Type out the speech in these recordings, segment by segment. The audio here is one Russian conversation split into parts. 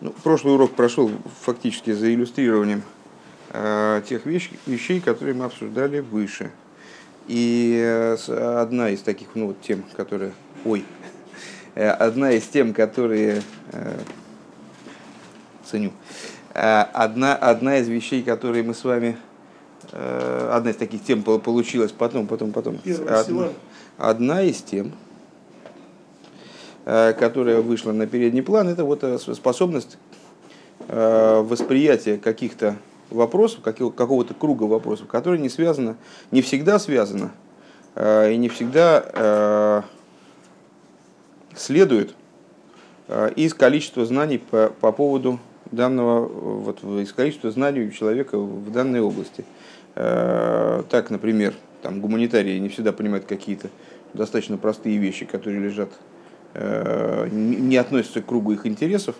Ну, прошлый урок прошел фактически за иллюстрированием э, тех вещ, вещей, которые мы обсуждали выше. И э, одна из таких ну, вот тем, которые... Ой, э, одна из тем, которые... Э, ценю. Э, одна, одна из вещей, которые мы с вами... Э, одна из таких тем получилась потом, потом, потом. Одна, одна из тем, которая вышла на передний план, это вот э, способность э, восприятия каких-то вопросов, какого-то круга вопросов, которые не связаны, не всегда связаны и не всегда следует из количества знаний по, по поводу данного, вот, из количества знаний у человека в данной области. Так, например, там, гуманитарии не всегда понимают какие-то достаточно простые вещи, которые лежат Э, не относятся к кругу их интересов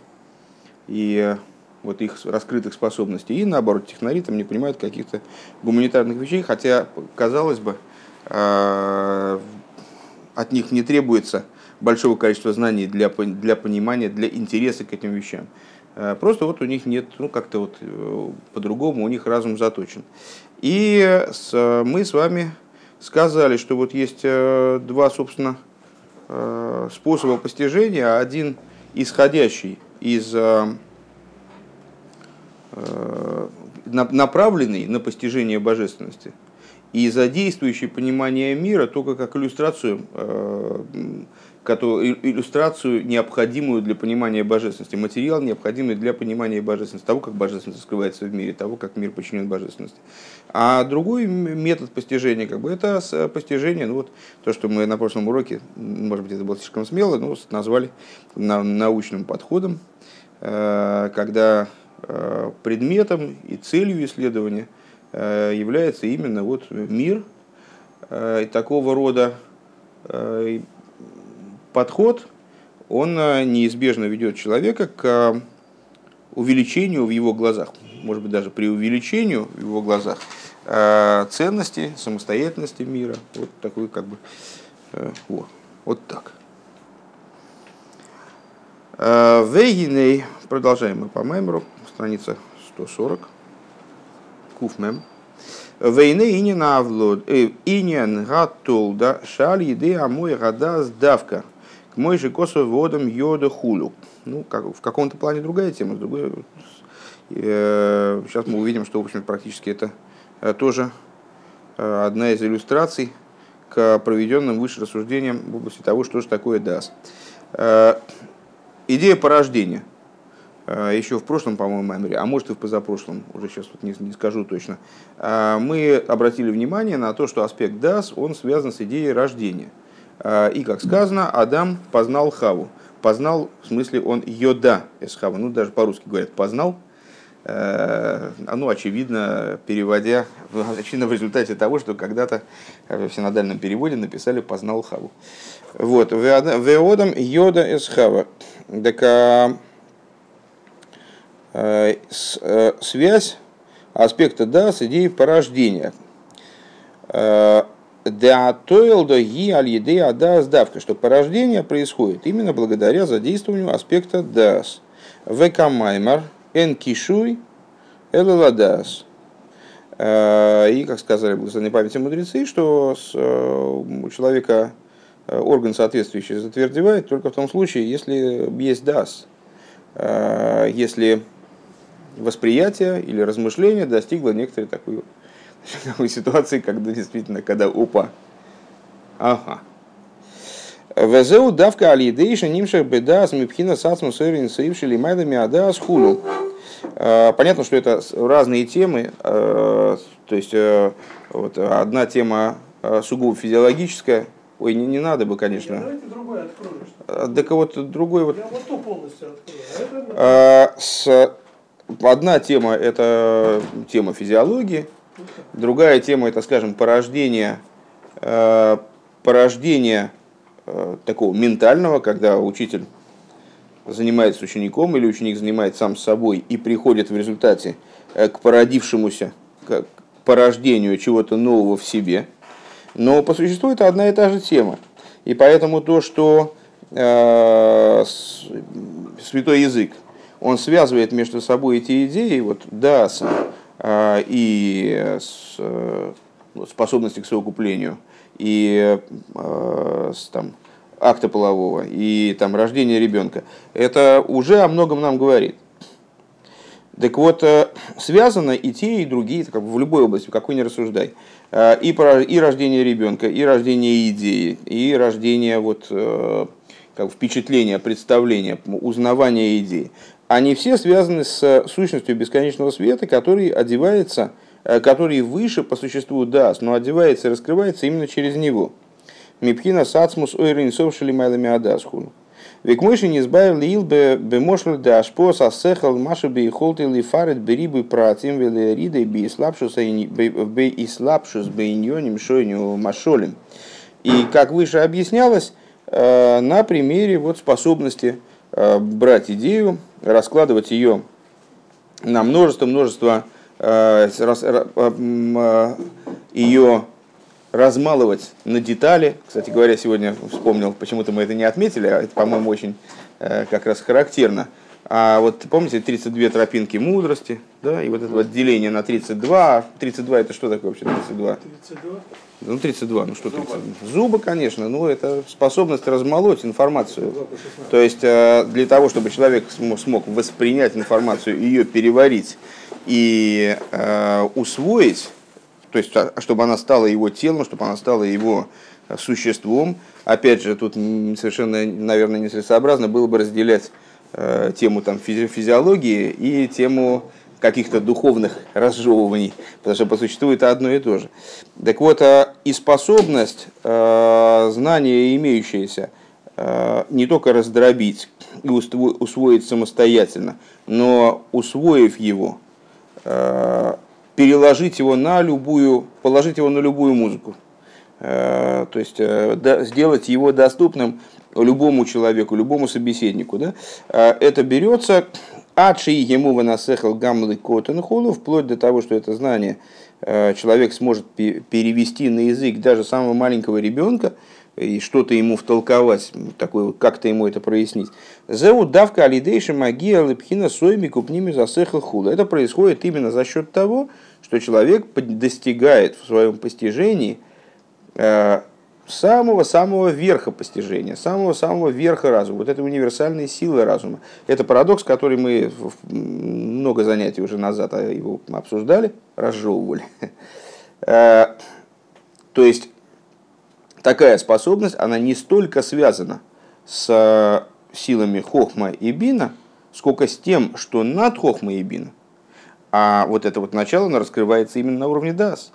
и вот их раскрытых способностей. И наоборот, технари там не понимают каких-то гуманитарных вещей, хотя, казалось бы, э, от них не требуется большого количества знаний для, для понимания, для интереса к этим вещам. Э, просто вот у них нет, ну как-то вот по-другому, у них разум заточен. И с, мы с вами сказали, что вот есть два, собственно, Э, способа постижения, один исходящий из э, э, направленный на постижение божественности и задействующий понимание мира только как иллюстрацию иллюстрацию, необходимую для понимания божественности, материал, необходимый для понимания божественности, того, как божественность скрывается в мире, того, как мир подчинен божественности. А другой метод постижения, как бы, это постижение, ну вот то, что мы на прошлом уроке, может быть, это было слишком смело, но назвали научным подходом, э, когда э, предметом и целью исследования э, является именно вот мир, такого рода подход, он э, неизбежно ведет человека к э, увеличению в его глазах, может быть, даже при увеличению в его глазах э, ценности, самостоятельности мира. Вот такой как бы, вот, вот так. Вейгиней, продолжаем мы по мемору, страница 140, куфмем. Вейне инин авлод, инин гатолда, шаль еды амой гада сдавка – мой же косу водом йода хулю. Ну, как, в каком-то плане другая тема, с другой. Э, сейчас мы увидим, что, в общем, практически это э, тоже э, одна из иллюстраций к проведенным выше рассуждениям в области того, что же такое ДАС. Идея порождения. Еще в прошлом, по-моему, меморе, а может и в позапрошлом, уже сейчас вот не, не скажу точно, мы обратили внимание на то, что аспект ДАС, он связан с идеей рождения – и, как сказано, Адам познал Хаву. Познал, в смысле, он йода из Хавы. Ну, даже по-русски говорят, познал. Э, ну, очевидно, переводя, очевидно, в результате того, что когда-то в синодальном переводе написали «познал Хаву». Вот, «Веодам йода из Хава». Так, а, э, связь аспекта «да» с идеей порождения э, – Деатоил до ги аль ада сдавка, что порождение происходит именно благодаря задействованию аспекта дас. Векамаймар эн кишуй. Э, и, как сказали благословенной памяти мудрецы, что э, у человека э, орган соответствующий затвердевает только в том случае, если есть дас, если восприятие или размышление достигло некоторой такой такой ситуации, когда действительно, когда опа. Ага. Везеу давка алидейша нимшах беда с мипхина сацму сэрин саившили майдами ада с хулю. А, понятно, что это разные темы. А, то есть, э, вот одна тема а, сугубо физиологическая. Ой, не, не надо бы, конечно. Давайте другой открою. Так вот другой вот. Я вот ту полностью открою. А это... с... Одна тема это тема физиологии, Другая тема это, скажем, порождение, э, порождение э, такого ментального, когда учитель занимается учеником или ученик занимается сам собой и приходит в результате э, к породившемуся, к порождению чего-то нового в себе. Но по существу это одна и та же тема. И поэтому то, что э, святой язык, он связывает между собой эти идеи, вот даса и способности к совокуплению, и там, акта полового, и там, рождение ребенка, это уже о многом нам говорит. Так вот, э, связано и те, и другие, как бы в любой области, какой ни рассуждай. Э, и, про, и рождение ребенка, и рождение идеи, и рождение вот, э, как впечатления, представления, узнавания идеи. Они все связаны с сущностью бесконечного света, который одевается, который выше по существу даст, но одевается и раскрывается именно через него. Мипхина сацмус ойрин совшили майлами адасхуну. Век мыши не избавил лил бемошль де ашпос асехал маши бы и холты ли фарет берибы пратим вели риды би и слабшус бы и слабшус бы иньоним шойню машолем. И как выше объяснялось, э, на примере вот способности э, брать идею, раскладывать ее на множество-множество э, ее размалывать на детали. Кстати говоря, сегодня вспомнил, почему-то мы это не отметили, а это, по-моему, очень э, как раз характерно. А вот помните 32 тропинки мудрости, да, и вот это вот деление на 32. 32 это что такое вообще 32? 32? Ну, 32, ну что 32? Зубы, конечно, но это способность размолоть информацию. То есть э, для того, чтобы человек смог воспринять информацию, ее переварить и э, усвоить, то есть а, чтобы она стала его телом, чтобы она стала его э, существом. Опять же, тут совершенно, наверное, нецелесообразно было бы разделять э, тему там, физи- физиологии и тему каких-то духовных разжевываний, потому что по существу это одно и то же. Так вот, э, и способность э, знания, имеющееся, э, не только раздробить и усвоить самостоятельно, но усвоив его, э, переложить его на любую, положить его на любую музыку. Э, то есть э, сделать его доступным любому человеку, любому собеседнику. Да? Э, это берется адши ему выносехал гамлы котен хулу, вплоть до того, что это знание человек сможет перевести на язык даже самого маленького ребенка, и что-то ему втолковать, такое, как-то ему это прояснить. Зеу давка алидейша магия лепхина сойми купними засехал хула. Это происходит именно за счет того, что человек достигает в своем постижении самого-самого э, верха постижения, самого-самого верха разума, вот этой универсальной силы разума. Это парадокс, который мы много занятий уже назад а его обсуждали, разжевывали. Э, то есть такая способность, она не столько связана с силами Хохма и Бина, сколько с тем, что над Хохма и Бина а вот это вот начало, оно раскрывается именно на уровне дас.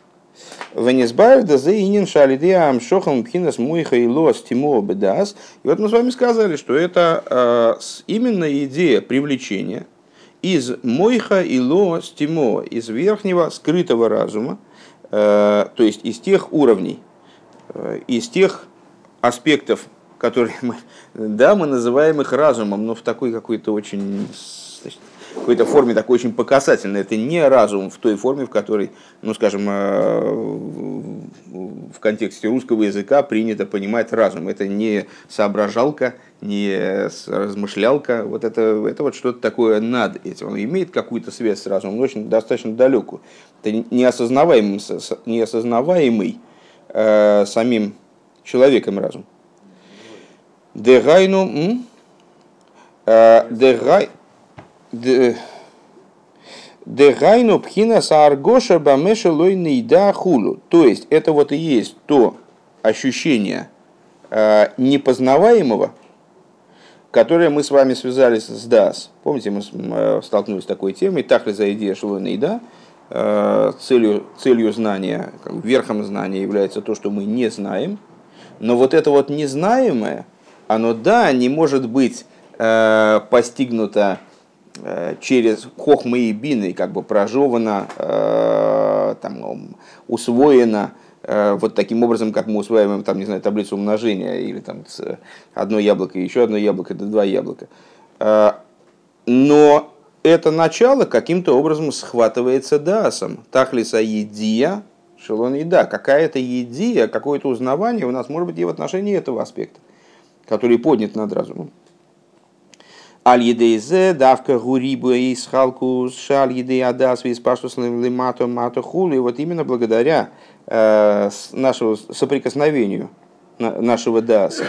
Венесбайр да за инин шалидея амшохам пхинас муиха и. И вот мы с вами сказали, что это э, именно идея привлечения из мойха и лос тимо, из верхнего скрытого разума, э, то есть из тех уровней, э, из тех аспектов, которые мы, да, мы называем их разумом, но в такой какой-то очень какой-то форме такой очень показательной. Это не разум в той форме, в которой, ну, скажем, э, в контексте русского языка принято понимать разум. Это не соображалка, не размышлялка. Вот это, это вот что-то такое над этим. Он имеет какую-то связь с разумом, но очень достаточно далекую. Это неосознаваемый, неосознаваемый э, самим человеком разум. Дегайну... Дегай... Дегайну пхина сааргоша бамеша лой нейда хулу. То есть это вот и есть то ощущение э, непознаваемого, которое мы с вами связали с ДАС. Помните, мы э, столкнулись с такой темой, так ли за идея шелой нейда, э, целью, целью знания, верхом знания является то, что мы не знаем, но вот это вот незнаемое, оно, да, не может быть э, постигнуто через хохмы и бины как бы прожевано, э, там, усвоено э, вот таким образом, как мы усваиваем, там, не знаю, таблицу умножения, или там одно яблоко, еще одно яблоко, это два яблока. Но это начало каким-то образом схватывается дасом. Тахлиса едия, шелон еда. Какая-то едия, какое-то узнавание у нас может быть и в отношении этого аспекта, который поднят над разумом. Аль едейзе давка гурибу и схалку шаль едей адас вис паштус лимато мато хули. Вот именно благодаря э, нашему соприкосновению нашего даса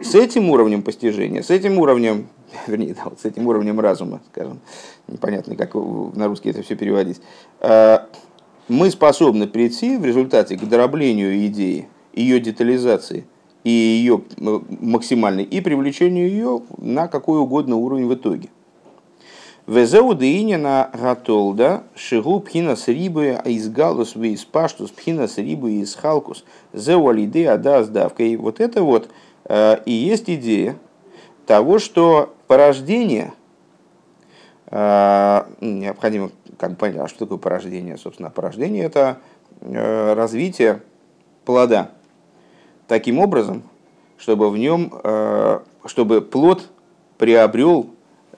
с этим уровнем постижения, с этим уровнем, вернее, да, вот с этим уровнем разума, скажем, непонятно, как на русский это все переводить, э, мы способны прийти в результате к дроблению идеи, ее детализации и ее максимальной, и привлечению ее на какой угодно уровень в итоге. Везеу на гатолда, шигу пхина с рибы из галус из паштус, пхина с рибы из халкус, зеу алиды ада сдавка. И вот это вот э, и есть идея того, что порождение, э, необходимо как понять, а что такое порождение? Собственно, порождение – это э, развитие плода таким образом, чтобы в нем, э, чтобы плод приобрел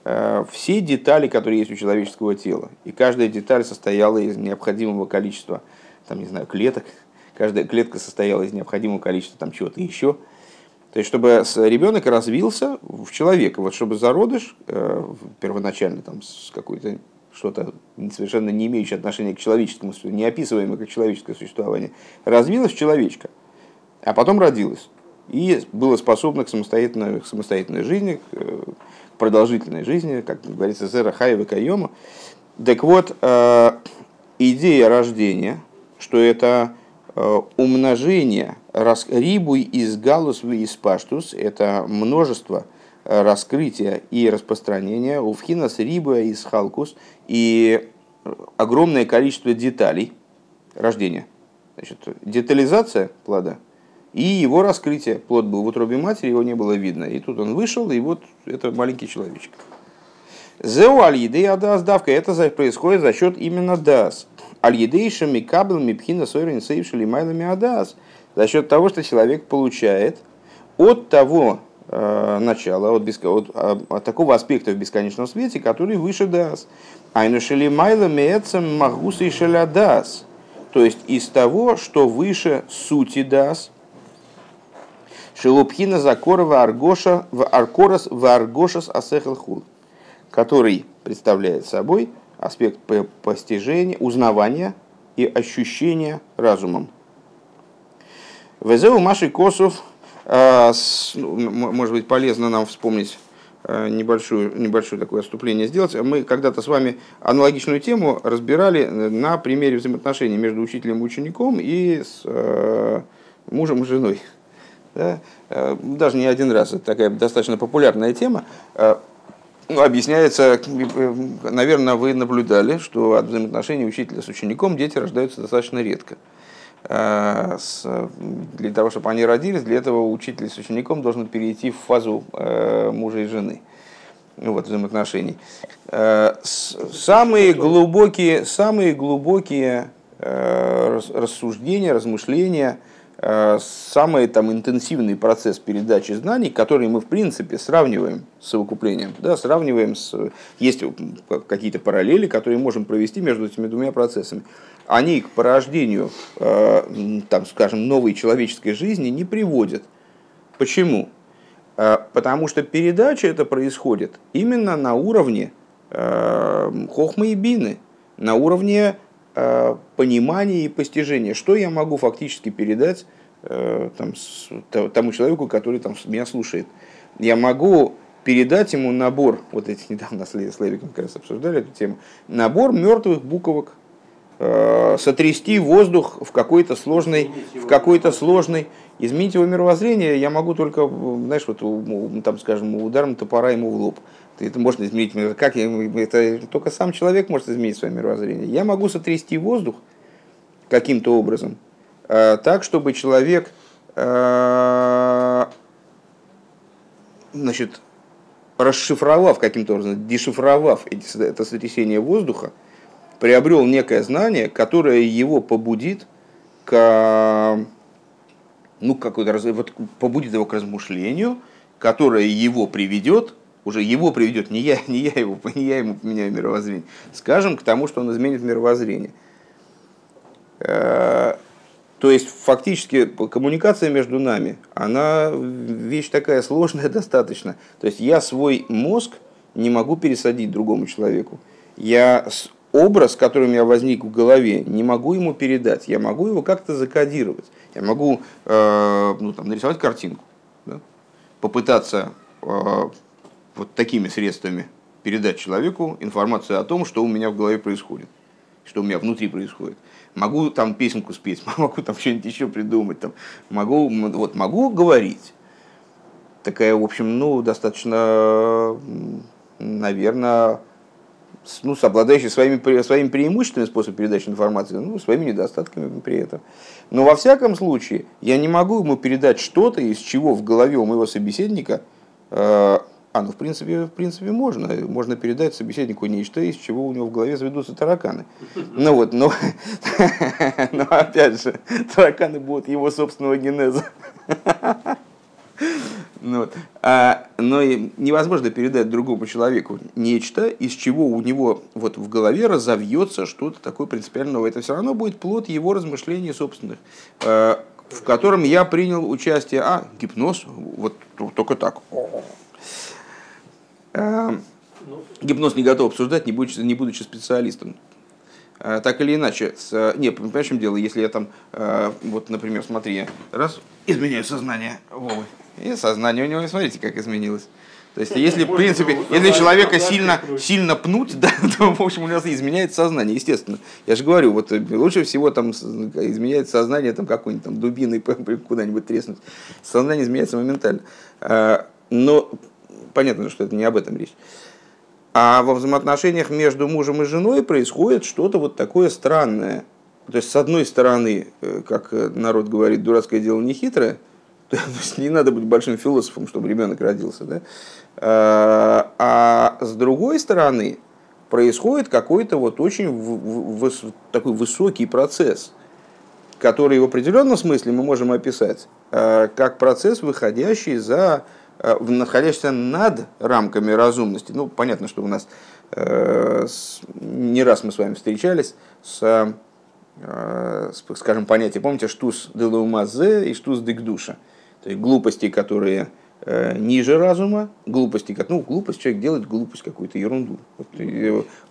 э, все детали, которые есть у человеческого тела. И каждая деталь состояла из необходимого количества, там, не знаю, клеток. Каждая клетка состояла из необходимого количества там чего-то еще. То есть, чтобы ребенок развился в человека, вот чтобы зародыш первоначально там с какой-то что-то совершенно не имеющее отношения к человеческому, неописываемое как человеческое существование, развилось в человечка, а потом родилось. И было способно к самостоятельной, к самостоятельной жизни, к продолжительной жизни, как говорится, зера хаева кайома. Так вот, э, идея рождения, что это э, умножение, рибуй из галус из паштус, это множество – раскрытия и распространения, у вхинас рибуя из халкус и огромное количество деталей рождения. Значит, детализация плода и его раскрытие. Плод был в утробе матери, его не было видно. И тут он вышел, и вот это маленький человечек. זהו על ידי הדעת. Это происходит за счет именно דעת. על ידי שמקבל מבחינת אור אין סוף שלמעלה מהדעת. За счет того, что человек получает от того Э, начала, от, беско... от, а, от такого аспекта в бесконечном свете, который выше דעת. Айнушели майла меецем магуса и шеля дас. То есть из того, что выше сути дас. Шелупхина закорова аргоша в аркорос в аргошас асехалхул, который представляет собой аспект постижения, узнавания и ощущения разумом. Везеу Маши Косов а, ну, может быть, полезно нам вспомнить э, небольшую, небольшое такое отступление сделать. Мы когда-то с вами аналогичную тему разбирали на примере взаимоотношений между учителем и учеником и с э, мужем и женой. Да? Э, даже не один раз. Это такая достаточно популярная тема. Ну, объясняется, наверное, вы наблюдали, что от взаимоотношений учителя с учеником дети рождаются достаточно редко. Э, для того, чтобы они родились, для этого учитель с учеником должен перейти в фазу э, мужа и жены ну, вот, взаимоотношений. Э, самые глубокие, самые глубокие рассуждения, размышления, самый там, интенсивный процесс передачи знаний, который мы в принципе сравниваем с совокуплением, да, сравниваем с... Есть какие-то параллели, которые можем провести между этими двумя процессами они к порождению, э, там, скажем, новой человеческой жизни не приводят. Почему? Э, потому что передача это происходит именно на уровне э, хохмы и бины, на уровне понимания и постижения. Что я могу фактически передать там, тому человеку, который там, меня слушает? Я могу передать ему набор, вот эти недавно с Левиком как раз обсуждали эту тему, набор мертвых буквок, Э, сотрясти воздух в какой-то сложной, в какой-то сложной, изменить его мировоззрение я могу только, знаешь, вот, там, скажем, ударом топора ему в лоб. Это можно изменить, как я, это только сам человек может изменить свое мировоззрение. Я могу сотрясти воздух каким-то образом, э, так, чтобы человек, э, значит, расшифровав каким-то образом, дешифровав это сотрясение воздуха, приобрел некое знание, которое его побудит к, ну, какой-то, вот, побудит его к размышлению, которое его приведет, уже его приведет, не я, не я, его, не я ему поменяю мировоззрение, скажем, к тому, что он изменит мировоззрение. Э, то есть, фактически, коммуникация между нами, она вещь такая сложная достаточно. То есть, я свой мозг не могу пересадить другому человеку. Я образ, который у меня возник в голове, не могу ему передать. Я могу его как-то закодировать. Я могу э, ну, там, нарисовать картинку, да? попытаться э, вот такими средствами передать человеку информацию о том, что у меня в голове происходит, что у меня внутри происходит. Могу там песенку спеть, могу там что-нибудь еще придумать, там, могу, вот, могу говорить. Такая, в общем, ну, достаточно, наверное, ну, с обладающий своими, своими преимуществами способ передачи информации, ну, своими недостатками при этом. Но во всяком случае, я не могу ему передать что-то, из чего в голове у моего собеседника, э, а, ну, в принципе, в принципе, можно. Можно передать собеседнику нечто, из чего у него в голове заведутся тараканы. Ну вот, но, но опять же, тараканы будут его собственного генеза. Ну, вот. а, но невозможно передать другому человеку нечто, из чего у него вот в голове разовьется что-то такое принципиально новое. Это все равно будет плод его размышлений собственных, а, в котором я принял участие. А, гипноз, вот только так. А, гипноз не готов обсуждать, не будучи, не будучи специалистом. А, так или иначе, с, не, понимаешь, в чем дело, если я там, а, вот, например, смотри, раз, изменяю сознание Вовы, и сознание у него, смотрите, как изменилось. То есть, если, в принципе, если человека сильно, сильно пнуть, да, то, в общем, у него изменяется сознание, естественно. Я же говорю, вот э, лучше всего там изменяется сознание, там какой-нибудь там дубиной куда-нибудь треснуть. Сознание изменяется моментально. Но понятно, что это не об этом речь. А во взаимоотношениях между мужем и женой происходит что-то вот такое странное. То есть, с одной стороны, э, как народ говорит, дурацкое дело не хитрое, То есть не надо быть большим философом, чтобы ребенок родился. Да? А, а с другой стороны, происходит какой-то вот очень выс, такой высокий процесс, который в определенном смысле мы можем описать а, как процесс, выходящий за находящийся над рамками разумности. Ну, понятно, что у нас э, не раз мы с вами встречались с, э, скажем, понятие, помните, штус делаумазе и штус дегдуша. То есть глупости, которые э, ниже разума, глупости, как, ну, глупость, человек делает глупость, какую-то ерунду.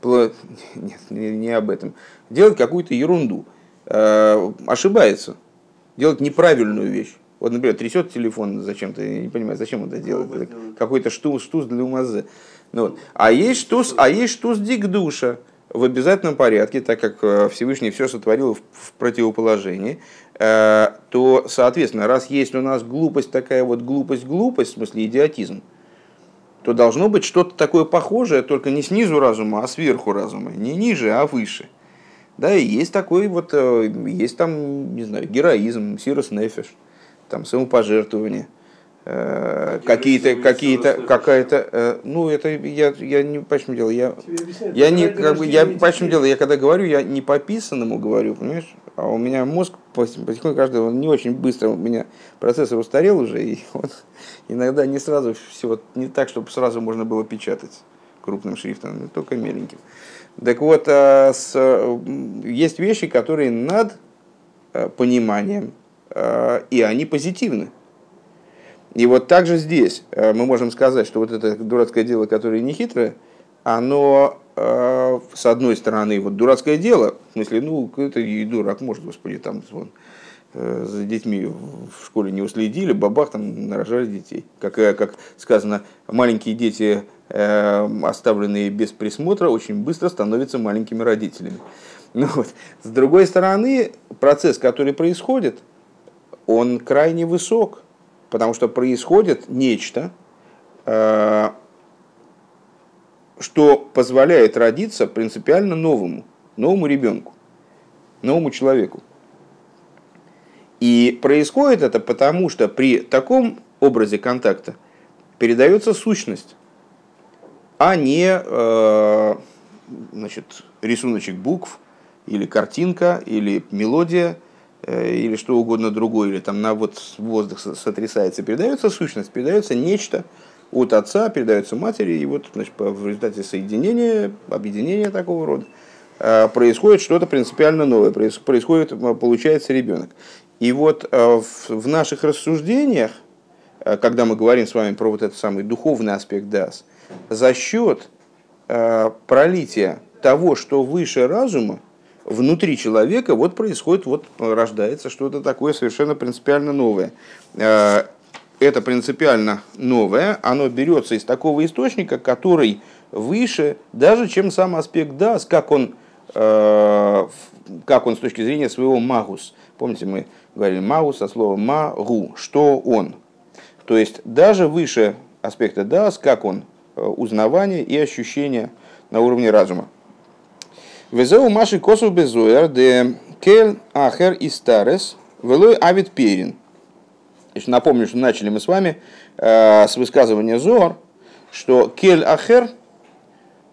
Вот, нет, не об этом. Делает какую-то ерунду, э, ошибается, делает неправильную вещь. Вот, например, трясет телефон зачем-то, я не понимаю, зачем он это делает. Это какой-то штуз, штуз для умазы. Ну, вот. А есть штуз, а есть штуз дик душа в обязательном порядке, так как э, Всевышний все сотворил в противоположении. Э, то, соответственно, раз есть у нас глупость такая вот глупость-глупость, в смысле идиотизм, то должно быть что-то такое похожее, только не снизу разума, а сверху разума, не ниже, а выше. Да, и есть такой вот, э, есть там, не знаю, героизм, сирос нефиш, там самопожертвование, э, какие-то, какие-то, какая-то, ну это я, я не, почему дело, я, я не, как бы, я, почему дело, я когда говорю, я не по писанному говорю, понимаешь, а у меня мозг потихоньку каждый, он не очень быстро, у меня процессор устарел уже, и вот иногда не сразу все не так, чтобы сразу можно было печатать крупным шрифтом, только меленьким. Так вот, а, с, есть вещи, которые над а, пониманием, и они позитивны. И вот также здесь мы можем сказать, что вот это дурацкое дело, которое не хитрое, оно Э, с одной стороны, вот дурацкое дело, в смысле, ну, это и дурак может, господи, там вон, э, за детьми в школе не уследили, бабах, там нарожали детей. Как, э, как сказано, маленькие дети, оставленные без присмотра, очень быстро становятся маленькими родителями. Ну, вот. С другой стороны, процесс, который происходит, он крайне высок, потому что происходит нечто, что позволяет родиться принципиально новому, новому ребенку, новому человеку. И происходит это потому, что при таком образе контакта передается сущность, а не э, значит, рисуночек букв, или картинка, или мелодия, э, или что угодно другое, или там на вот воздух сотрясается, передается сущность, передается нечто, от отца передается матери, и вот значит, в результате соединения, объединения такого рода э, происходит что-то принципиально новое, происходит, э, получается ребенок. И вот э, в наших рассуждениях, когда мы говорим с вами про вот этот самый духовный аспект ДАС, за счет э, пролития того, что выше разума, внутри человека вот происходит, вот рождается что-то такое совершенно принципиально новое. Э, это принципиально новое, оно берется из такого источника, который выше даже, чем сам аспект дас, как он, э, как он с точки зрения своего магус. Помните, мы говорили магус со словом магу, что он. То есть даже выше аспекта дас, как он, э, узнавание и ощущение на уровне разума. Везеу маши косу безуэр де кель ахер и старес велой авид перин. Напомню, что начали мы с вами э, с высказывания Зор, что кель ахер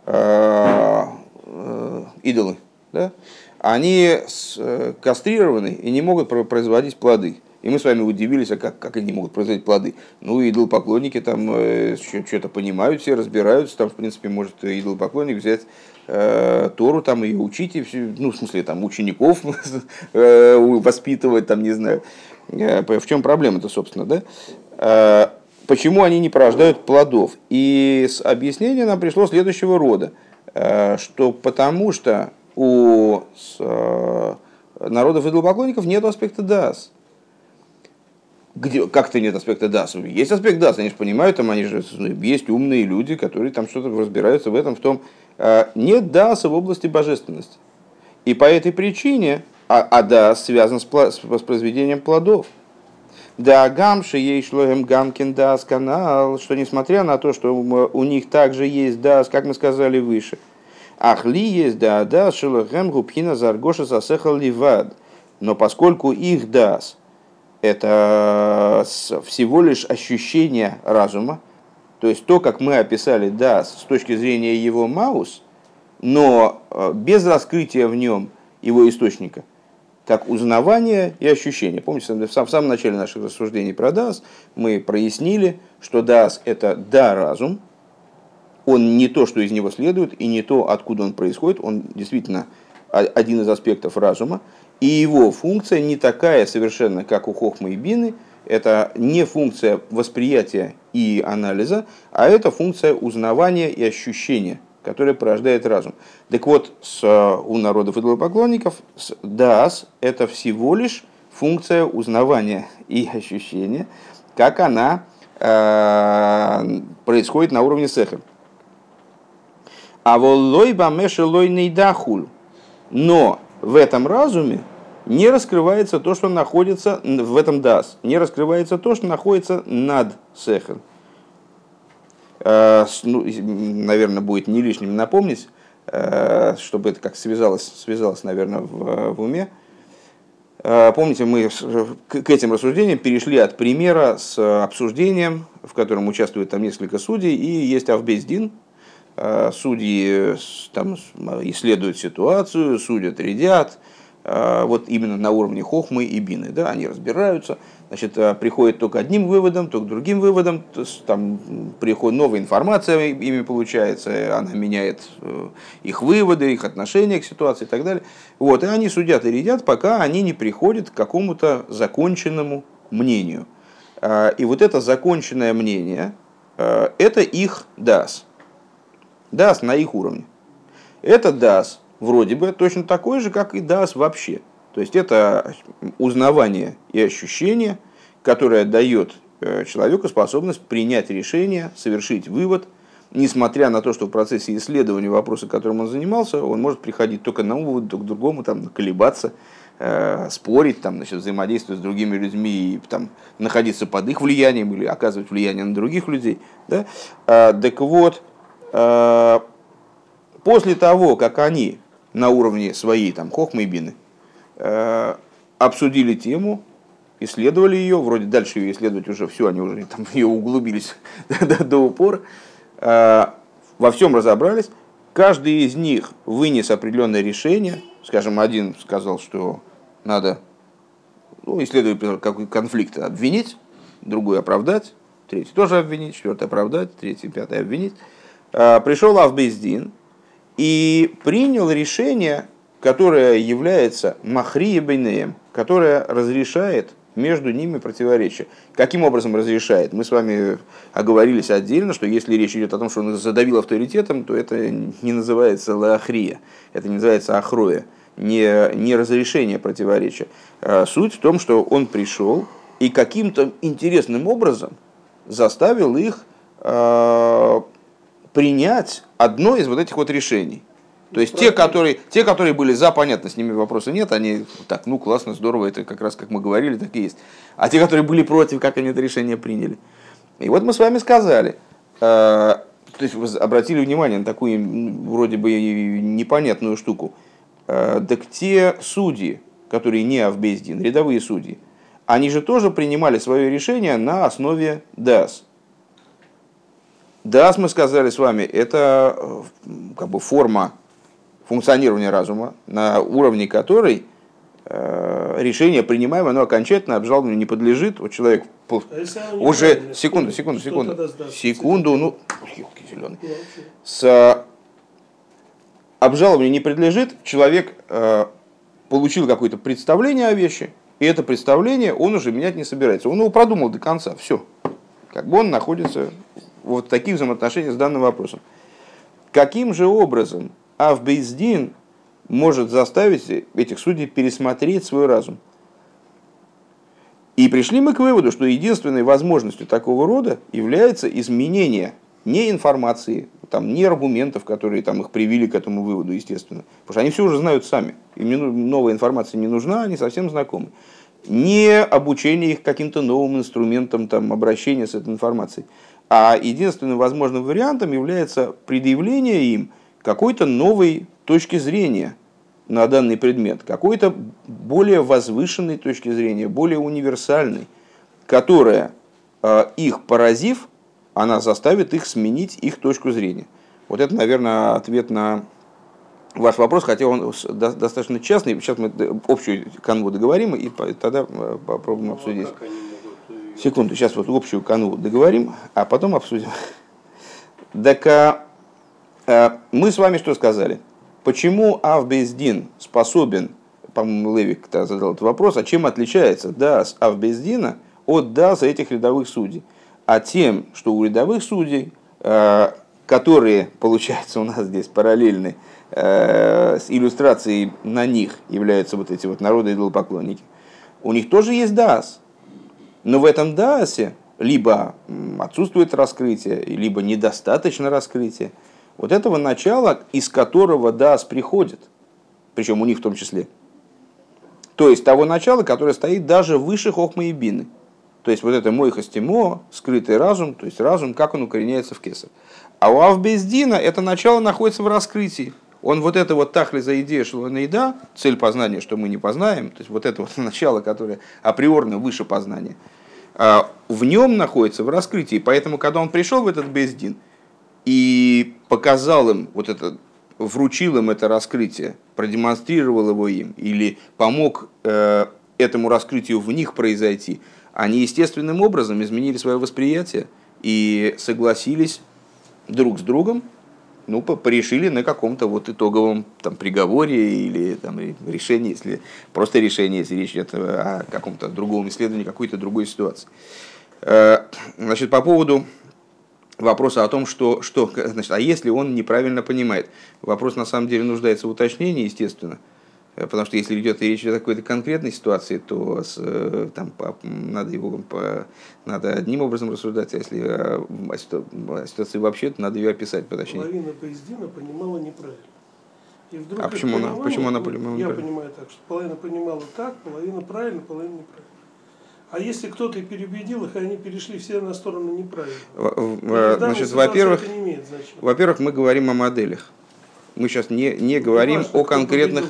э, э, идолы, да, они э, кастрированы и не могут производить плоды. И мы с вами удивились, а как, как они могут производить плоды? Ну, идолопоклонники там э, что-то понимают, все разбираются. Там, в принципе, может идолопоклонник взять э, Тору там и учить, и все, ну, в смысле, там, учеников э, воспитывать, там, не знаю. Э, в чем проблема-то, собственно, да? Э, почему они не порождают плодов? И с объяснения нам пришло следующего рода, э, что потому что у народов идолопоклонников нет аспекта дас где, как-то нет аспекта ДАС. Есть аспект ДАС, они же понимают, там они же есть умные люди, которые там что-то разбираются в этом, в том. А, нет ДАСа в области божественности. И по этой причине, а, а ДАС связан с, с воспроизведением плодов. Да, гамши ей шлоем гамкин дас канал, что несмотря на то, что у них также есть дас, как мы сказали выше, ахли есть да дас шелохем губхина заргоша засехал ливад. Но поскольку их дас – это всего лишь ощущение разума, то есть то, как мы описали, да, с точки зрения его маус, но э, без раскрытия в нем его источника, как узнавание и ощущение. Помните, в самом начале наших рассуждений про дас мы прояснили, что дас – это да, разум, он не то, что из него следует, и не то, откуда он происходит, он действительно один из аспектов разума, и его функция не такая совершенно, как у Хохмы и Бины. Это не функция восприятия и анализа, а это функция узнавания и ощущения, которая порождает разум. Так вот, с, у народов идолопоклонников дас – это всего лишь функция узнавания и ощущения, как она э, происходит на уровне сехер. А волой бамеши лой нейдахуль. Но в этом разуме не раскрывается то, что находится в этом дас, не раскрывается то, что находится над сехен. Э, ну, наверное, будет не лишним напомнить, э, чтобы это как связалось, связалось наверное, в, в уме. Э, помните, мы к этим рассуждениям перешли от примера с обсуждением, в котором участвует там несколько судей, и есть Авбездин, судьи там исследуют ситуацию, судят, рядят, а, вот именно на уровне хохмы и бины. Да, они разбираются, значит, приходят то к одним выводам, то к другим выводам, там приходит новая информация ими получается, она меняет э, их выводы, их отношение к ситуации и так далее. Вот, и они судят и рядят, пока они не приходят к какому-то законченному мнению. И вот это законченное мнение, это их дас. Дас на их уровне. Это дас вроде бы точно такой же, как и дас вообще. То есть это узнавание и ощущение, которое дает э, человеку способность принять решение, совершить вывод, несмотря на то, что в процессе исследования вопроса, которым он занимался, он может приходить только к одному выводу, к другому, там, колебаться, э, спорить, там, значит, взаимодействовать с другими людьми и там, находиться под их влиянием или оказывать влияние на других людей. Да? А, так вот, после того, как они на уровне своей там, хохмы и бины, э, обсудили тему, исследовали ее, вроде дальше ее исследовать уже все, они уже там ее углубились до, до упора, э, во всем разобрались, каждый из них вынес определенное решение, скажем, один сказал, что надо, ну, исследуя какой конфликт, обвинить, другой оправдать, третий тоже обвинить, четвертый оправдать, третий, пятый обвинить. Э, пришел Авбейздин, и принял решение, которое является махрия бейнеем, которое разрешает между ними противоречия. Каким образом разрешает? Мы с вами оговорились отдельно, что если речь идет о том, что он задавил авторитетом, то это не называется лаахрия, это не называется ахроя, не, не разрешение противоречия. А суть в том, что он пришел и каким-то интересным образом заставил их э, принять одно из вот этих вот решений. То есть те которые, те, которые были за, понятно, с ними вопроса нет, они так, ну классно, здорово, это как раз как мы говорили, так и есть. А те, которые были против, как они это решение приняли. И вот мы с вами сказали, э, то есть вы обратили внимание на такую вроде бы непонятную штуку. Э, так те судьи, которые не Авбездин, рядовые судьи, они же тоже принимали свое решение на основе ДАС. ДАС, мы сказали с вами, это э, как бы форма функционирования разума, на уровне которой э, решение принимаемое, оно окончательно обжалованию не подлежит. Вот человек а уже секунду, секунду, секунду, секунду, ну, елки зеленый. Ну, С обжалованию не подлежит, человек э, получил какое-то представление о вещи, и это представление он уже менять не собирается. Он его продумал до конца, все. Как бы он находится вот таких взаимоотношениях с данным вопросом. Каким же образом а в Бейздин может заставить этих судей пересмотреть свой разум. И пришли мы к выводу, что единственной возможностью такого рода является изменение не информации, там, не аргументов, которые там, их привели к этому выводу, естественно. Потому что они все уже знают сами. Им новая информация не нужна, они совсем знакомы. Не обучение их каким-то новым инструментам там, обращения с этой информацией. А единственным возможным вариантом является предъявление им – какой-то новой точки зрения на данный предмет, какой-то более возвышенной точки зрения, более универсальной, которая, э, их поразив, она заставит их сменить их точку зрения. Вот это, наверное, ответ на ваш вопрос, хотя он достаточно частный. Сейчас мы общую канву договорим, и тогда э, попробуем ну, а обсудить. Секунду, сейчас вот общую канву договорим, а потом обсудим. Так а Э, мы с вами что сказали? Почему Авбездин способен, по-моему, Левик задал этот вопрос, а чем отличается Дас Авбездина от Даса этих рядовых судей? А тем, что у рядовых судей, э, которые, получается, у нас здесь параллельны, э, с иллюстрацией на них являются вот эти вот народы идолопоклонники, у них тоже есть Дас. Но в этом Дасе либо отсутствует раскрытие, либо недостаточно раскрытия вот этого начала, из которого Дас приходит, причем у них в том числе. То есть того начала, которое стоит даже выше Хохма и Бины. То есть вот это мой хостимо, скрытый разум, то есть разум, как он укореняется в кесар. А у Авбездина это начало находится в раскрытии. Он вот это вот тахли за идея шлонаида, цель познания, что мы не познаем, то есть вот это вот начало, которое априорно выше познания, а в нем находится в раскрытии. Поэтому, когда он пришел в этот Бездин, и показал им вот это, вручил им это раскрытие, продемонстрировал его им или помог э, этому раскрытию в них произойти, они естественным образом изменили свое восприятие и согласились друг с другом, ну, порешили на каком-то вот итоговом там, приговоре или там, решении, если просто решение, если речь идет о каком-то другом исследовании, какой-то другой ситуации. Э, значит, по поводу вопроса о том, что, что значит, а если он неправильно понимает. Вопрос на самом деле нуждается в уточнении, естественно. Э, потому что если идет речь о какой-то конкретной ситуации, то с, э, там, по, надо его по, надо одним образом рассуждать, а если о, о ситуации вообще, то надо ее описать поточнее. Половина Поездина понимала неправильно. И вдруг а почему она, почему она понимала Я понимаю так, что половина понимала так, половина правильно, половина неправильно. А если кто-то переубедил их, и они перешли все на сторону неправильно? Значит, во-первых, во-первых, мы говорим о моделях. Мы сейчас не, не говорим важно, о конкретных...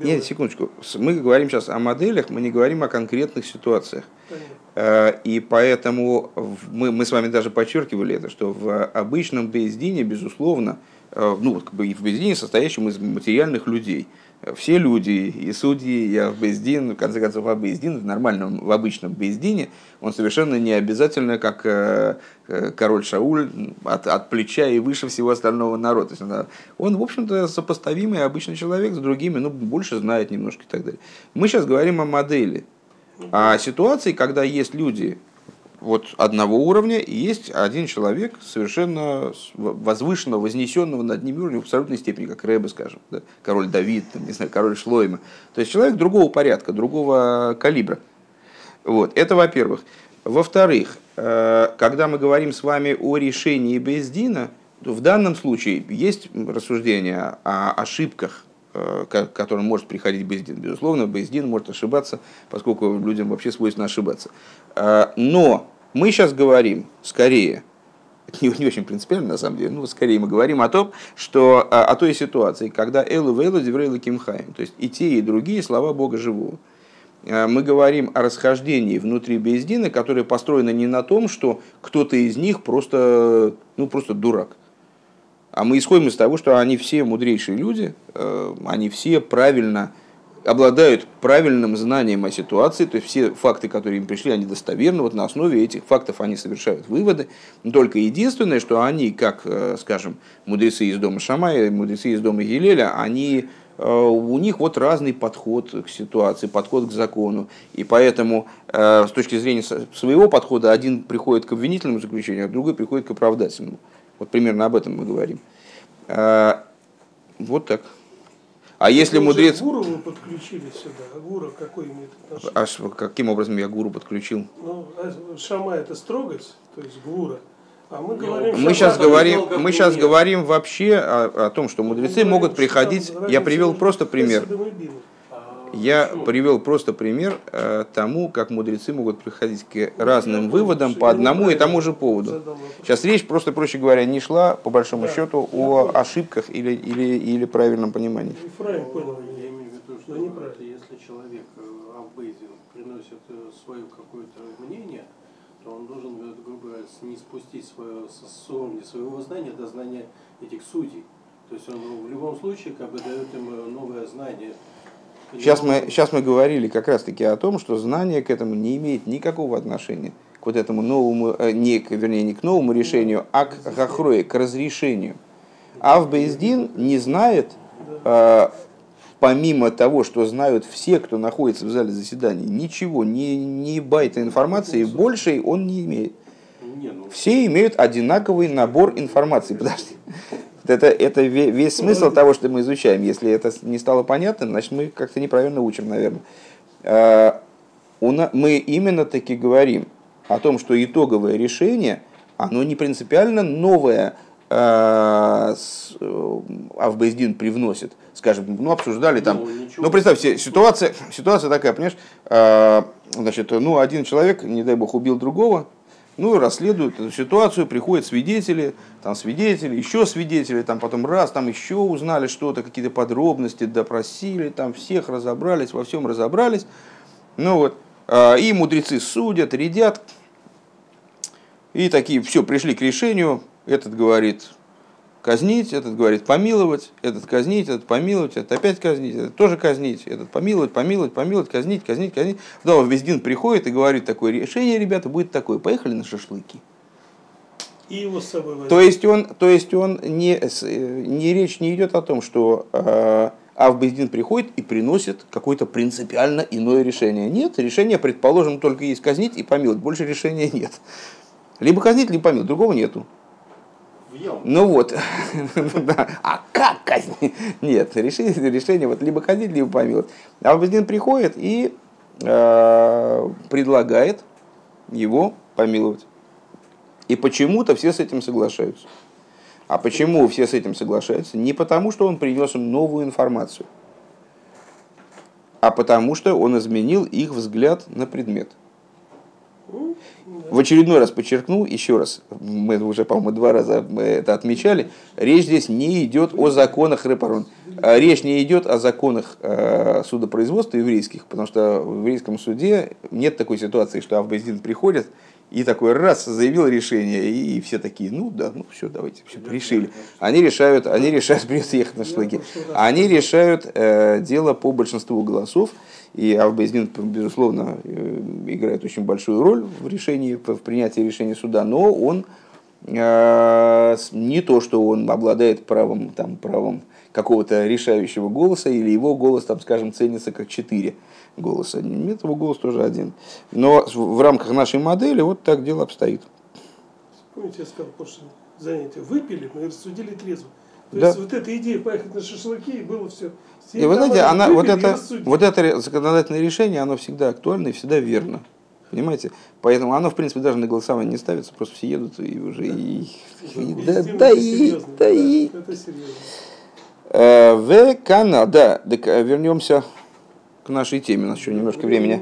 Нет, секундочку. Мы говорим сейчас о моделях, мы не говорим о конкретных ситуациях. Понятно. Э, и поэтому мы, мы с вами даже подчеркивали это, что в обычном бездине, безусловно, э, ну, как бы и в бездине, состоящем из материальных людей – все люди, и судьи, и Авбездин, в конце концов, Авбездин в нормальном, в обычном Бездине, он совершенно не обязательно, как э, э, король Шауль, от, от плеча и выше всего остального народа. То есть он, он, в общем-то, сопоставимый обычный человек с другими, ну, больше знает немножко и так далее. Мы сейчас говорим о модели. А ситуации, когда есть люди вот одного уровня, и есть один человек совершенно возвышенного, вознесенного над ними уровня в абсолютной степени, как Рэбе, скажем, да? король Давид, там, не знаю, король Шлойма. То есть человек другого порядка, другого калибра. Вот, это во-первых. Во-вторых, э, когда мы говорим с вами о решении Бездина, в данном случае есть рассуждение о ошибках, э, к которым может приходить Бездин. Безусловно, Бездин может ошибаться, поскольку людям вообще свойственно ошибаться. Э, но мы сейчас говорим скорее, не, не очень принципиально на самом деле, но скорее мы говорим о том, что о той ситуации, когда Элу Вейлу Деврейла Кимхаем, то есть и те, и другие слова Бога живого. Э, мы говорим о расхождении внутри Бездина, которое построено не на том, что кто-то из них просто, ну, просто дурак. А мы исходим из того, что они все мудрейшие люди, э, они все правильно обладают правильным знанием о ситуации, то есть все факты, которые им пришли, они достоверны, вот на основе этих фактов они совершают выводы. Только единственное, что они, как, э, скажем, мудрецы из дома Шамая, мудрецы из дома Елеля, они Э, у них вот разный подход к ситуации, подход к закону. И поэтому э, с точки зрения своего подхода один приходит к обвинительному заключению, а другой приходит к оправдательному. Вот примерно об этом мы говорим. Вот так. А если мудрец... Гуру вы подключили сюда. А гуру какой имеет отношение? А каким образом я гуру подключил? Ну, шама это строгость, то есть гура. А мы, говорим, мы сейчас говорим, мы сейчас говорим вообще о, о том, что мудрецы могут приходить. Я привел просто пример. Я привел просто пример э, тому, как мудрецы могут приходить к разным выводам по одному и тому же поводу. Сейчас речь, просто проще говоря, не шла, по большому счету, о ошибках или, или, или правильном понимании. Ефраим понял, я имею в виду, что если человек э, Авбейзин приносит э, свое какое-то мнение, то он должен, грубо говоря, не спустить свое, с уровня своего знания до знания этих судей. То есть он в любом случае как бы дает им э, новое знание. Сейчас мы, сейчас мы говорили как раз-таки о том, что знание к этому не имеет никакого отношения к вот этому новому, э, не, вернее, не к новому решению, а к гахрое, к разрешению. А в Бейздин не знает э, помимо того, что знают все, кто находится в зале заседаний, ничего, ни, ни байта информации большей он не имеет. Ну, все имеют одинаковый набор информации. Подожди. Это, это весь смысл того, что мы изучаем. Если это не стало понятно, значит мы как-то неправильно учим, наверное. А, мы именно таки говорим о том, что итоговое решение, оно не принципиально новое, а, э, Авбездин привносит, скажем, ну, обсуждали там, ну, ну представьте, ситуация, ситуация такая, понимаешь, а, значит, ну, один человек, не дай бог, убил другого, ну, расследуют эту ситуацию, приходят свидетели, там свидетели, еще свидетели, там потом раз, там еще узнали что-то, какие-то подробности, допросили, там всех разобрались, во всем разобрались. Ну вот, а, и мудрецы судят, рядят, и такие, все, пришли к решению, этот говорит казнить, этот говорит помиловать, этот казнить, этот помиловать, этот опять казнить, этот тоже казнить, этот помиловать, помиловать, помиловать, казнить, казнить, казнить. Потом Вездин приходит и говорит, такое решение, ребята, будет такое, поехали на шашлыки. И его с собой возьмет. То есть он, то есть он не, не речь не идет о том, что э, Авбездин приходит и приносит какое-то принципиально иное решение. Нет, решение, предположим, только есть казнить и помиловать, больше решения нет. Либо казнить, либо помиловать, другого нету. Ну вот, а как казнить? Нет, решение, решение вот либо казнить, либо помиловать. А Аббазин приходит и э, предлагает его помиловать. И почему-то все с этим соглашаются. А почему все с этим соглашаются? Не потому, что он принес им новую информацию, а потому, что он изменил их взгляд на предмет – в очередной раз подчеркну, еще раз, мы уже, по-моему, два раза это отмечали, речь здесь не идет о законах Репарон. А речь не идет о законах э, судопроизводства еврейских, потому что в еврейском суде нет такой ситуации, что Авбездин приходит и такой раз заявил решение, и, все такие, ну да, ну все, давайте, все, решили. Они решают, они решают, придется ехать на шлаги. Они решают э, дело по большинству голосов, и Авбейздин, безусловно, э, играет очень большую роль в решении, в принятии решения суда, но он э, не то, что он обладает правом, там, правом какого-то решающего голоса, или его голос, там, скажем, ценится как четыре голоса. Нет, его голос тоже один. Но в рамках нашей модели вот так дело обстоит. Помните, я сказал, прошлое занятие, выпили, мы рассудили трезво. То Да. есть вот эта идея поехать на шашлыки, и было все. И вы знаете, она, вот, это, вот это законодательное решение, оно всегда актуально и всегда верно. Понимаете? Поэтому оно, в принципе, даже на голосование не ставится, просто все едут и уже и, и- да, да и, да и. Это серьезно. Э, В канал, да, так, э, вернемся к нашей теме, у нас еще немножко времени.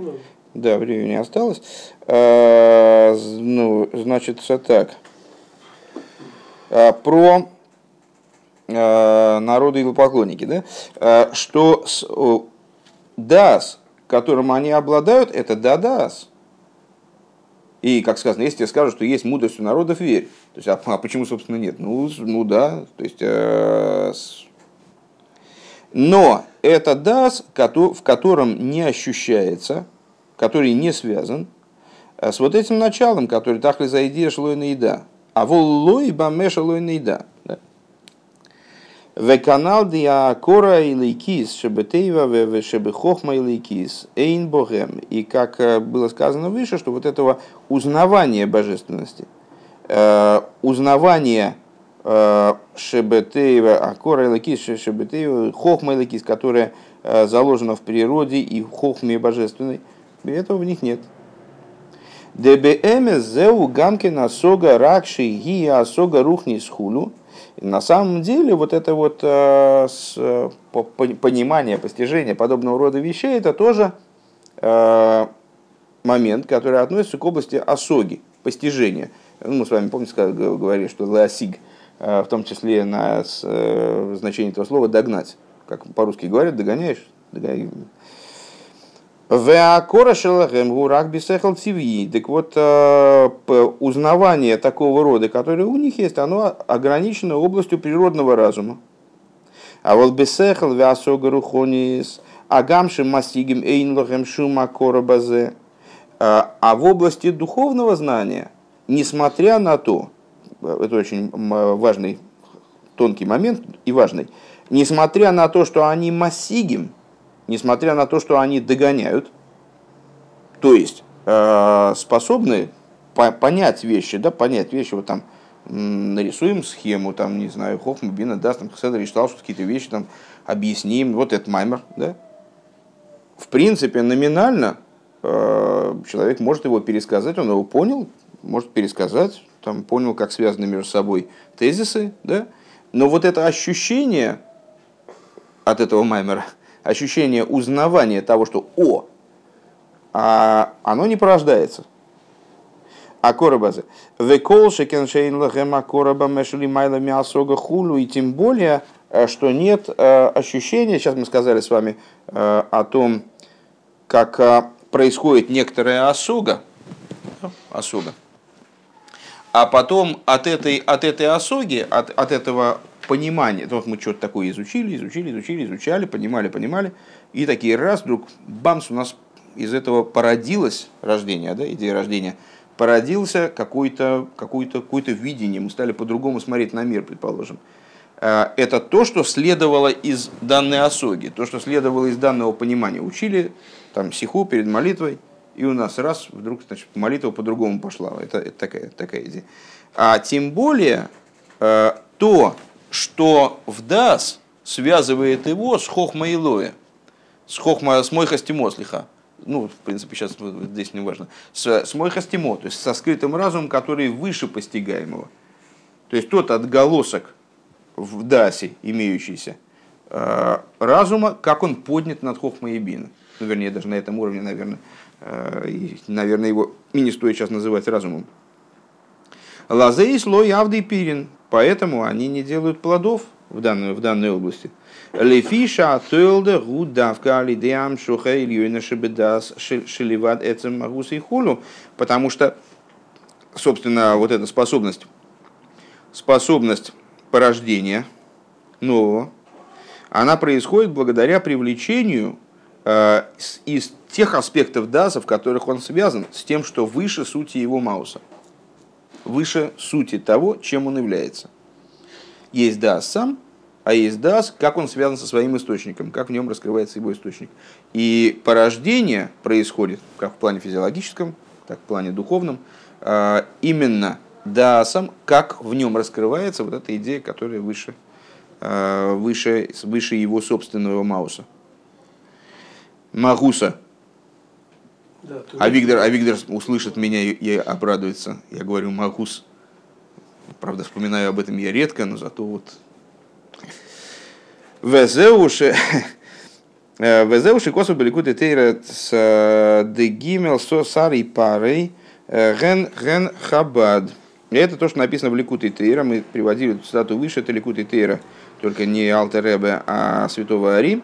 Да, времени осталось. З- Ну, значит, всё так. Э, Про э, народы и поклонники, да, Э, что с, дас, которым они обладают, это дадас. И, как сказано, если тебе скажут, что есть мудрость у народов, верь. То есть, а, а почему, собственно, нет? Ну, ну да, то есть, э, с- но это дас, в котором не ощущается, который не связан э, с вот этим началом, который тахли за идея шло и еда. А воллой бамеша лой еда. В канал диакора и лейкис шебетейва шебехохма и лейкис эйн богем. И как э, было сказано выше, что вот этого узнавания божественности, э, узнавание э, шебетейва, акора и лейкис шебетейва, хохма и лейкис, которое э, заложено в природе и в хохме божественной, этого в них нет. ДБМС зеу гамкина сога ракши ги асога рухни схулу. На самом деле вот это вот э, э, по- по- понимание, постижение подобного рода вещей, это тоже э, момент, который относится к области осоги, постижения. Ну, мы с вами, помните, говорили, что леосиг, в том числе на значение этого слова догнать. Как по-русски говорят, догоняешь? Догоняй. Веакора шелахем гурак бисехал цивьи. Так вот, э, узнавание такого рода, которое у них есть, оно ограничено областью природного разума. А вот бисехал веасога рухонис, агамши масигим эйнлахем шума корабазе. А а в области духовного знания, несмотря на то, э, это очень важный, тонкий момент и важный, несмотря на то, что они массигим, несмотря на то, что они догоняют, то есть э, способны по- понять вещи, да, понять вещи, вот там нарисуем схему, там, не знаю, Бина, даст, там, Хседер читал, что какие-то вещи там объясним, вот это маймер, да. В принципе, номинально э, человек может его пересказать, он его понял, может пересказать, там, понял, как связаны между собой тезисы, да, но вот это ощущение от этого маймера, ощущение узнавания того, что «о», а оно не порождается. А корабазы. Векол шекеншейн лахем акораба мешли майла миасога хулу. И тем более, э, что нет э, ощущения, сейчас мы сказали с вами э, о том, как происходит некоторая осога, осога. А потом от этой, от этой осоги, от, от этого понимания, то вот мы что-то такое изучили, изучили, изучили, изучали, понимали, понимали, и такие раз вдруг бамс у нас из этого породилось рождение, да, идея рождения, породился какой-то, какой-то, какое-то видение, мы стали по-другому смотреть на мир, предположим. А, Это то, что следовало из данной осоги, то, что следовало из данного понимания. Учили там сиху перед молитвой, и у нас раз вдруг значит, молитва по-другому пошла. Это, это такая, такая идея. А тем более э, то, что в Дас связывает его с Хохма и Лоя, с Хохма, с Мойхастимослиха, ну, в принципе, сейчас здесь не важно, с, с Мойхастимо, то есть со скрытым разумом, который выше постигаемого. То есть тот отголосок в Дасе имеющийся э, разума, как он поднят над Хохмой и Бина. Ну, вернее, даже на этом уровне, наверное, э, и, наверное, его и не стоит сейчас называть разумом. Лазей слой авды пирин, поэтому они не делают плодов в данной, в данной области. Лефиша тойлда гудавка алидеам шуха ильёйна шебедас шеливат эцем магуса и хулу, потому что, собственно, вот эта способность, способность порождения нового, она происходит благодаря привлечению э, из тех аспектов даса, в которых он связан с тем, что выше сути его мауса, выше сути того, чем он является. Есть дас сам, а есть дас, как он связан со своим источником, как в нем раскрывается его источник. И порождение происходит, как в плане физиологическом, так в плане духовном, а, именно дасом, как в нем раскрывается вот эта идея, которая выше, а, выше, выше его собственного Мауса. Магуса. Да, а, Виктор, а Виктор услышит меня и обрадуется. Я говорю Магус. Правда, вспоминаю об этом я редко, но зато вот Везеуши Везеуши косу беликуты тейра с э, дегимел со сарой парой э, ген ген хабад. И это то, что написано в Ликуте Тейра. Мы приводили эту цитату выше, это Ликуте Тейра, только не Алтеребе, а Святого Ари.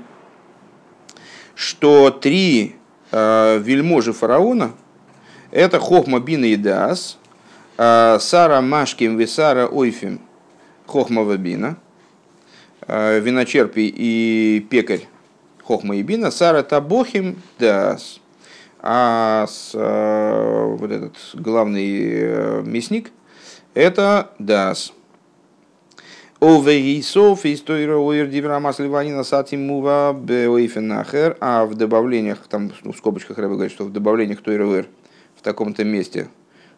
Что три э, вельможи фараона – это Хохма Бина и Дас, э, Сара Машким Висара Ойфим Хохма Вабина – Э, виночерпий и пекарь Хохма и Бина, Сара Табохим Дас. А с, э, вот этот главный э, мясник это Дас. Овейсов история Уирдиврамас Ливанина Сатимува Беуэйфенахер, а в добавлениях, там ну, в скобочках Рэбе говорит, что в добавлениях Тойровер в таком-то месте,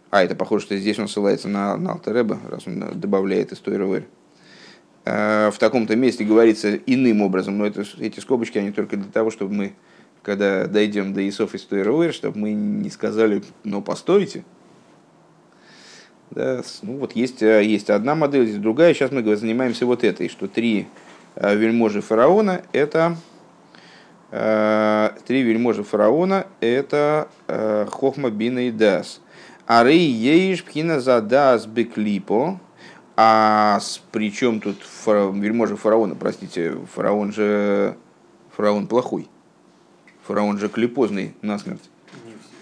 а это похоже, что здесь он ссылается на, на Алтереба, раз он добавляет из Тойровер. Э, в таком-то месте говорится иным образом, но это, эти скобочки, они только для того, чтобы мы, когда дойдем до Исов и Стойровер, чтобы мы не сказали, ну, постойте. Да, ну, вот есть, э, есть одна модель, есть другая. Сейчас мы занимаемся вот этой, что три э, вельможи фараона – это три вельможи фараона – это Хохма, Бина и Дас. Ары еиш пхина за Дас беклипо, а с, причем тут фара, вельможа фараона, простите, фараон же фараон плохой. Фараон же клепозный насмерть.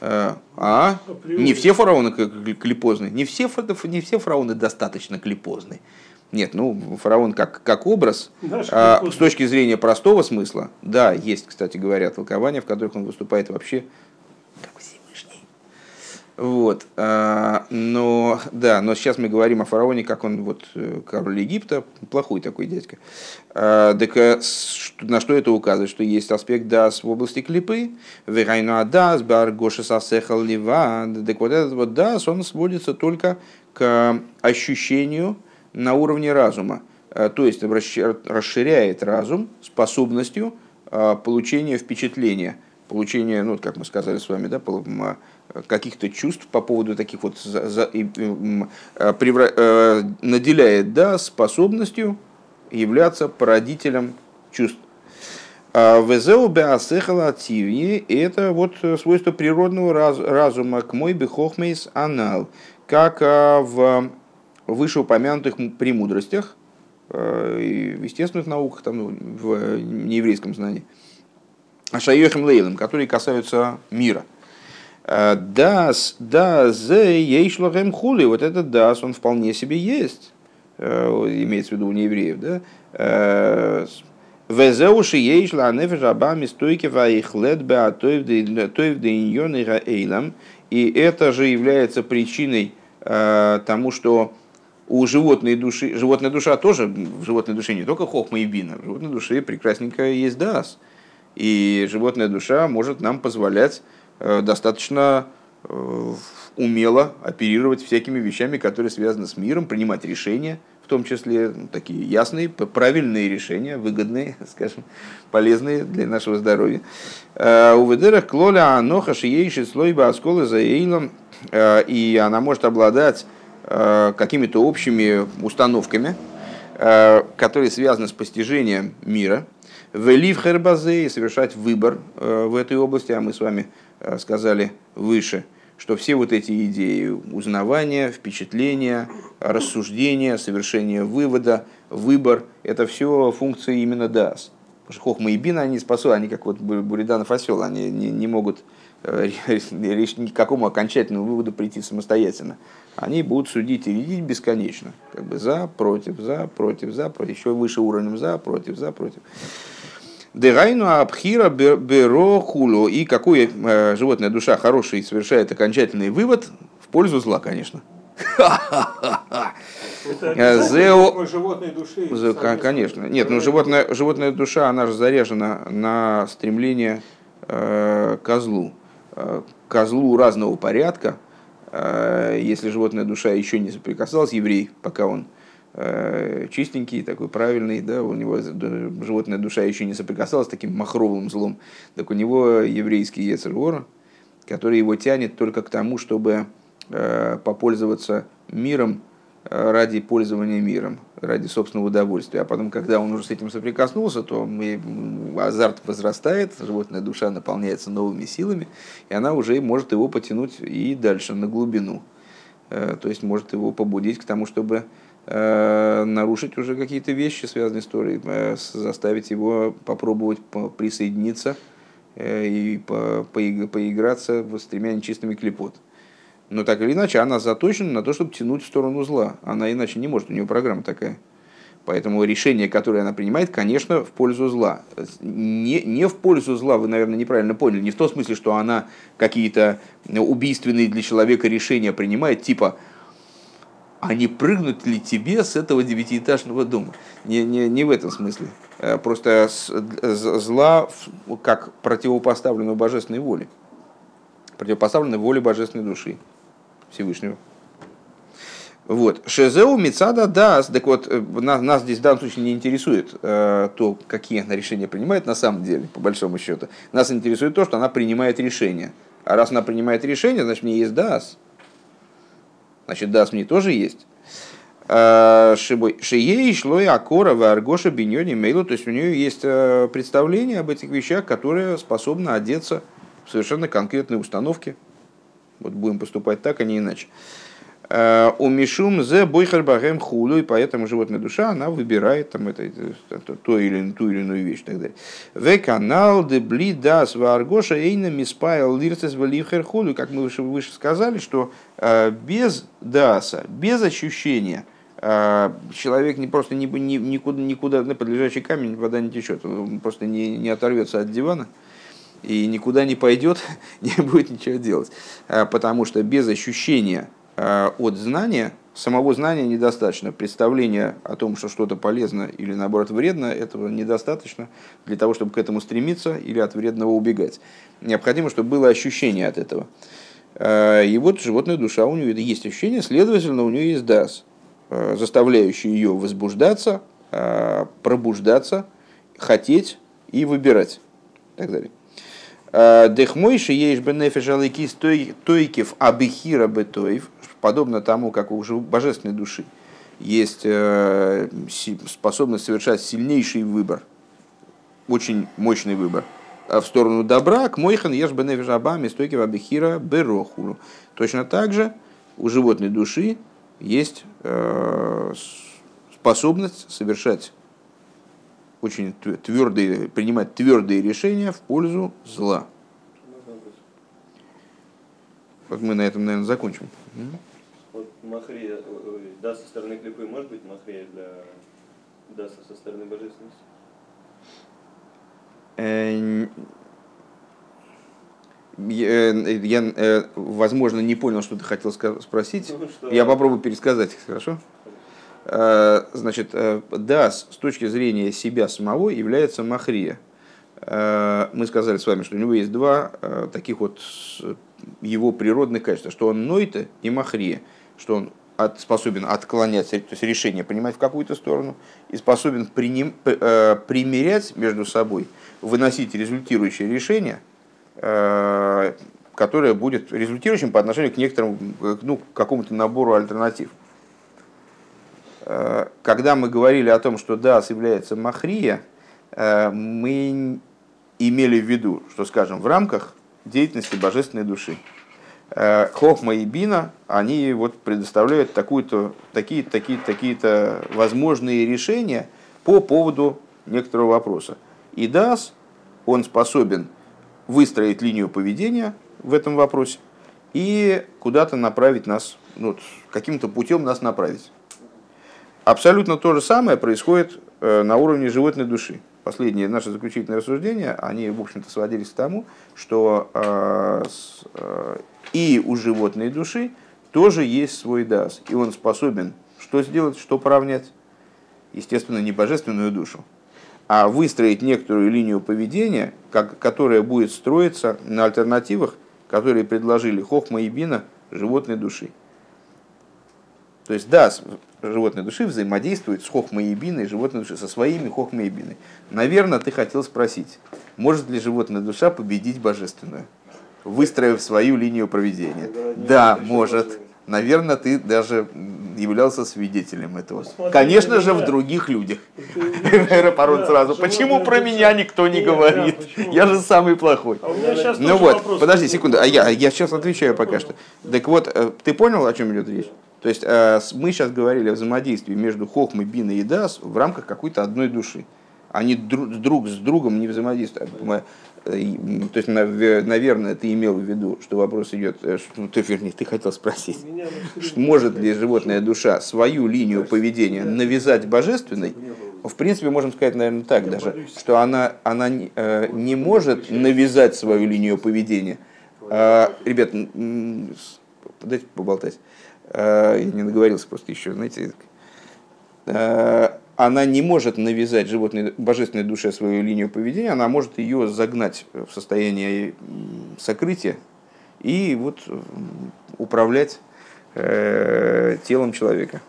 А, а? Не все фараоны клепозные. Не все, не все фараоны достаточно клепозные. Нет, ну, фараон как, как образ, а, с точки зрения простого смысла, да, есть, кстати говоря, толкования, в которых он выступает вообще вот. А, но, да, но сейчас мы говорим о фараоне, как он вот э, король Египта, плохой такой дядька. А, так э, на что это указывает? Что есть аспект дас в области клипы, верайну адас, бар гоша сасехал лива. Так вот этот вот дас, он сводится только к ощущению на уровне разума. А, то есть расширяет разум способностью получения впечатления, получения, ну, как мы сказали с вами, да, каких-то чувств по поводу таких вот за, за, э, превра, э, наделяет да, способностью являться породителем чувств. А Везеу беасехала тивни – это вот свойство природного раз, разума к мой бехохмейс анал, как а, в вышеупомянутых премудростях, э, и в естественных науках, там, в нееврейском знании, Ашайохим Лейлом, которые касаются мира – Дас, да, зе, ейшлахем хули. Вот этот дас, он вполне себе есть. Э, имеется в виду у неевреев, да? Э, Везеуши ейшла нефеш абами стойки ваихлет беа тоев дейньон и эйлам. И это же является причиной э, тому, что у животной души, животная душа тоже, в животной душе не только хохма и бина, в животной душе прекрасненько есть дас. И животная душа может нам позволять достаточно э, умело оперировать всякими вещами, которые связаны с миром, принимать решения, в том числе ну, такие ясные, правильные решения, выгодные, скажем, полезные для нашего здоровья. Э, у ведерах клоля аноха шиейши слой осколы за эйлом, и она может обладать какими-то общими установками, которые связаны с постижением мира, в Элив Хербазе и совершать выбор в этой области, а мы с вами Э, сказали выше, что все вот эти идеи узнавания, впечатления, рассуждения, совершение вывода, выбор, это все функции именно ДАС. Потому что Хохма и Бина, они способны, они как вот Буриданов осел, они не, не могут э, ни к какому окончательному выводу прийти самостоятельно. Они будут судить и видеть бесконечно. Как бы за, против, за, против, за, против. Еще выше уровнем за, против, за, против. Дерайну абхира беро хуло. И какое э, животная душа хороший совершает окончательный вывод в пользу зла, конечно. Зео... животной души. Конечно. Нет, ну животная, животная душа, она же заряжена на стремление э, козлу. Э, козлу разного порядка, э, если животная душа еще не соприкасалась, еврей, пока он чистенький, такой правильный, да, у него животная душа еще не соприкасалась с таким махровым злом, так у него еврейский Ецергор, который его тянет только к тому, чтобы э, попользоваться миром э, ради пользования миром, ради собственного удовольствия. А потом, когда он уже с этим соприкоснулся, то азарт возрастает, животная душа наполняется новыми силами, и она уже может его потянуть и дальше, на глубину. Э, то есть может его побудить к тому, чтобы нарушить уже какие-то вещи, связанные с Торой, заставить его попробовать присоединиться и поиграться в тремя нечистыми клепот. Но так или иначе, она заточена на то, чтобы тянуть в сторону зла. Она иначе не может, у нее программа такая. Поэтому решение, которое она принимает, конечно, в пользу зла. Не, не в пользу зла, вы, наверное, неправильно поняли. Не в том смысле, что она какие-то убийственные для человека решения принимает, типа, а не прыгнуть ли тебе с этого девятиэтажного дома? Не, не, не в этом смысле. Э, просто зла как противопоставленную божественной воле. Противопоставленной воле божественной души. Всевышнего. Вот. Шезеу Мицада даст. Так вот, э, нас, нас здесь в данном случае не интересует э, то, какие она решения принимает на самом деле, по большому счету. Нас интересует то, что она принимает решения. А раз она принимает решение, значит, мне есть дас. Значит, дас мне тоже есть. Э, Шией шло и акора аргоша биньони мейлу. То есть у нее есть э, представление об этих вещах, которые способны одеться в совершенно конкретные установки вот будем поступать так, а не иначе. Э, у Мишум зе бойхар багем хулю, и поэтому животная душа, она выбирает там это, это, то или ту или иную вещь и так далее. В канал де бли дас варгоша эйна миспайл лирцес валивхер хулю, как мы выше, выше сказали, что э, без даса, без ощущения, э, человек не просто не, не, никуда, никуда на подлежащий камень вода не течет, он просто не, не оторвется от дивана, и никуда не пойдет, не будет ничего делать. Потому что без ощущения от знания, самого знания недостаточно. Представление о том, что что-то полезно или наоборот вредно, этого недостаточно для того, чтобы к этому стремиться или от вредного убегать. Необходимо, чтобы было ощущение от этого. А, и вот животная душа, у нее есть ощущение, следовательно, у нее есть дас, заставляющий ее возбуждаться, пробуждаться, хотеть и выбирать. И так далее. Э, Дехмойши есть бенефиш алыки стойкив абихира бетоев, подобно тому, как у божественной души есть э, способность совершать сильнейший выбор, очень мощный выбор в сторону добра, к мойхан ешь бенефиш абами стойкив абихира берохуру. Точно так же у животной души есть э, способность совершать очень твердые, принимать твердые решения в пользу зла. Вот мы на этом, наверное, закончим. Махрия, да, со стороны клипы может быть махрия для даса со стороны божественности? Э, я, я, э, возможно, не понял, что ты хотел спросить. Ну, что... Я попробую пересказать, хорошо? Э, значит, э, Дас с точки зрения себя самого является Махрия. Э, мы сказали с вами, что у него есть два таких вот его природных качества, что он Нойта и Махрия, что он от, способен отклонять, то есть решение принимать в какую-то сторону, и способен приним, примерять между собой, выносить результирующее решение, которое будет результирующим по отношению к некоторому, ну, к какому-то набору альтернатив. Э, когда мы говорили о том, что Дас является Махрия, э, мы имели в виду, что, скажем, в рамках деятельности божественной души. Э, Хохма и Бина, они вот предоставляют такую-то, такие, такие, такие-то возможные решения по поводу некоторого вопроса. И Дас, он способен выстроить линию поведения в этом вопросе и куда-то направить нас, ну, каким-то путем нас направить. Абсолютно то же самое происходит э, на уровне животной души. Последние наши заключительные рассуждения, они, в общем-то, сводились к тому, что э, и у животной души тоже есть свой дас, и он способен Что сделать, что поравнять? Естественно, не божественную душу, а выстроить некоторую линию поведения, как, которая будет строиться на альтернативах, которые предложили Хохма и Бина животной души. То есть, да, животной души взаимодействует с Хохмой и Биной, животной души, со своими Хохмой и Биной. Наверное, ты хотел спросить, может ли животная душа победить божественную, выстроив свою линию проведения? Да, может. Наверное, ты даже являлся свидетелем этого. Смотри, Конечно же, в других людях. Аэропорот сразу. Почему про меня никто не говорит? Я же самый плохой. А ну вот, подожди секунду. А я, я сейчас отвечаю пока что. Так вот, э, ты понял, о чем идет речь? То есть э, мы сейчас говорили о взаимодействии между Хохмой, Биной и Дас в рамках какой-то одной души. Они друг с другом не взаимодействуют. Э, то есть, наверное, ты имел в виду, что вопрос идет, э, что, ты, вернее, ты хотел спросить, может ли животная душа свою линию поведения навязать божественной? В принципе, можем сказать, наверное, так даже, что она, она не может навязать свою линию поведения. А, ребят, дайте поболтать. Э, я не договорился просто еще, знаете, э, она не может навязать животной, божественной душе свою линию поведения, она может ее загнать в состояние сокрытия и вот управлять э, телом человека.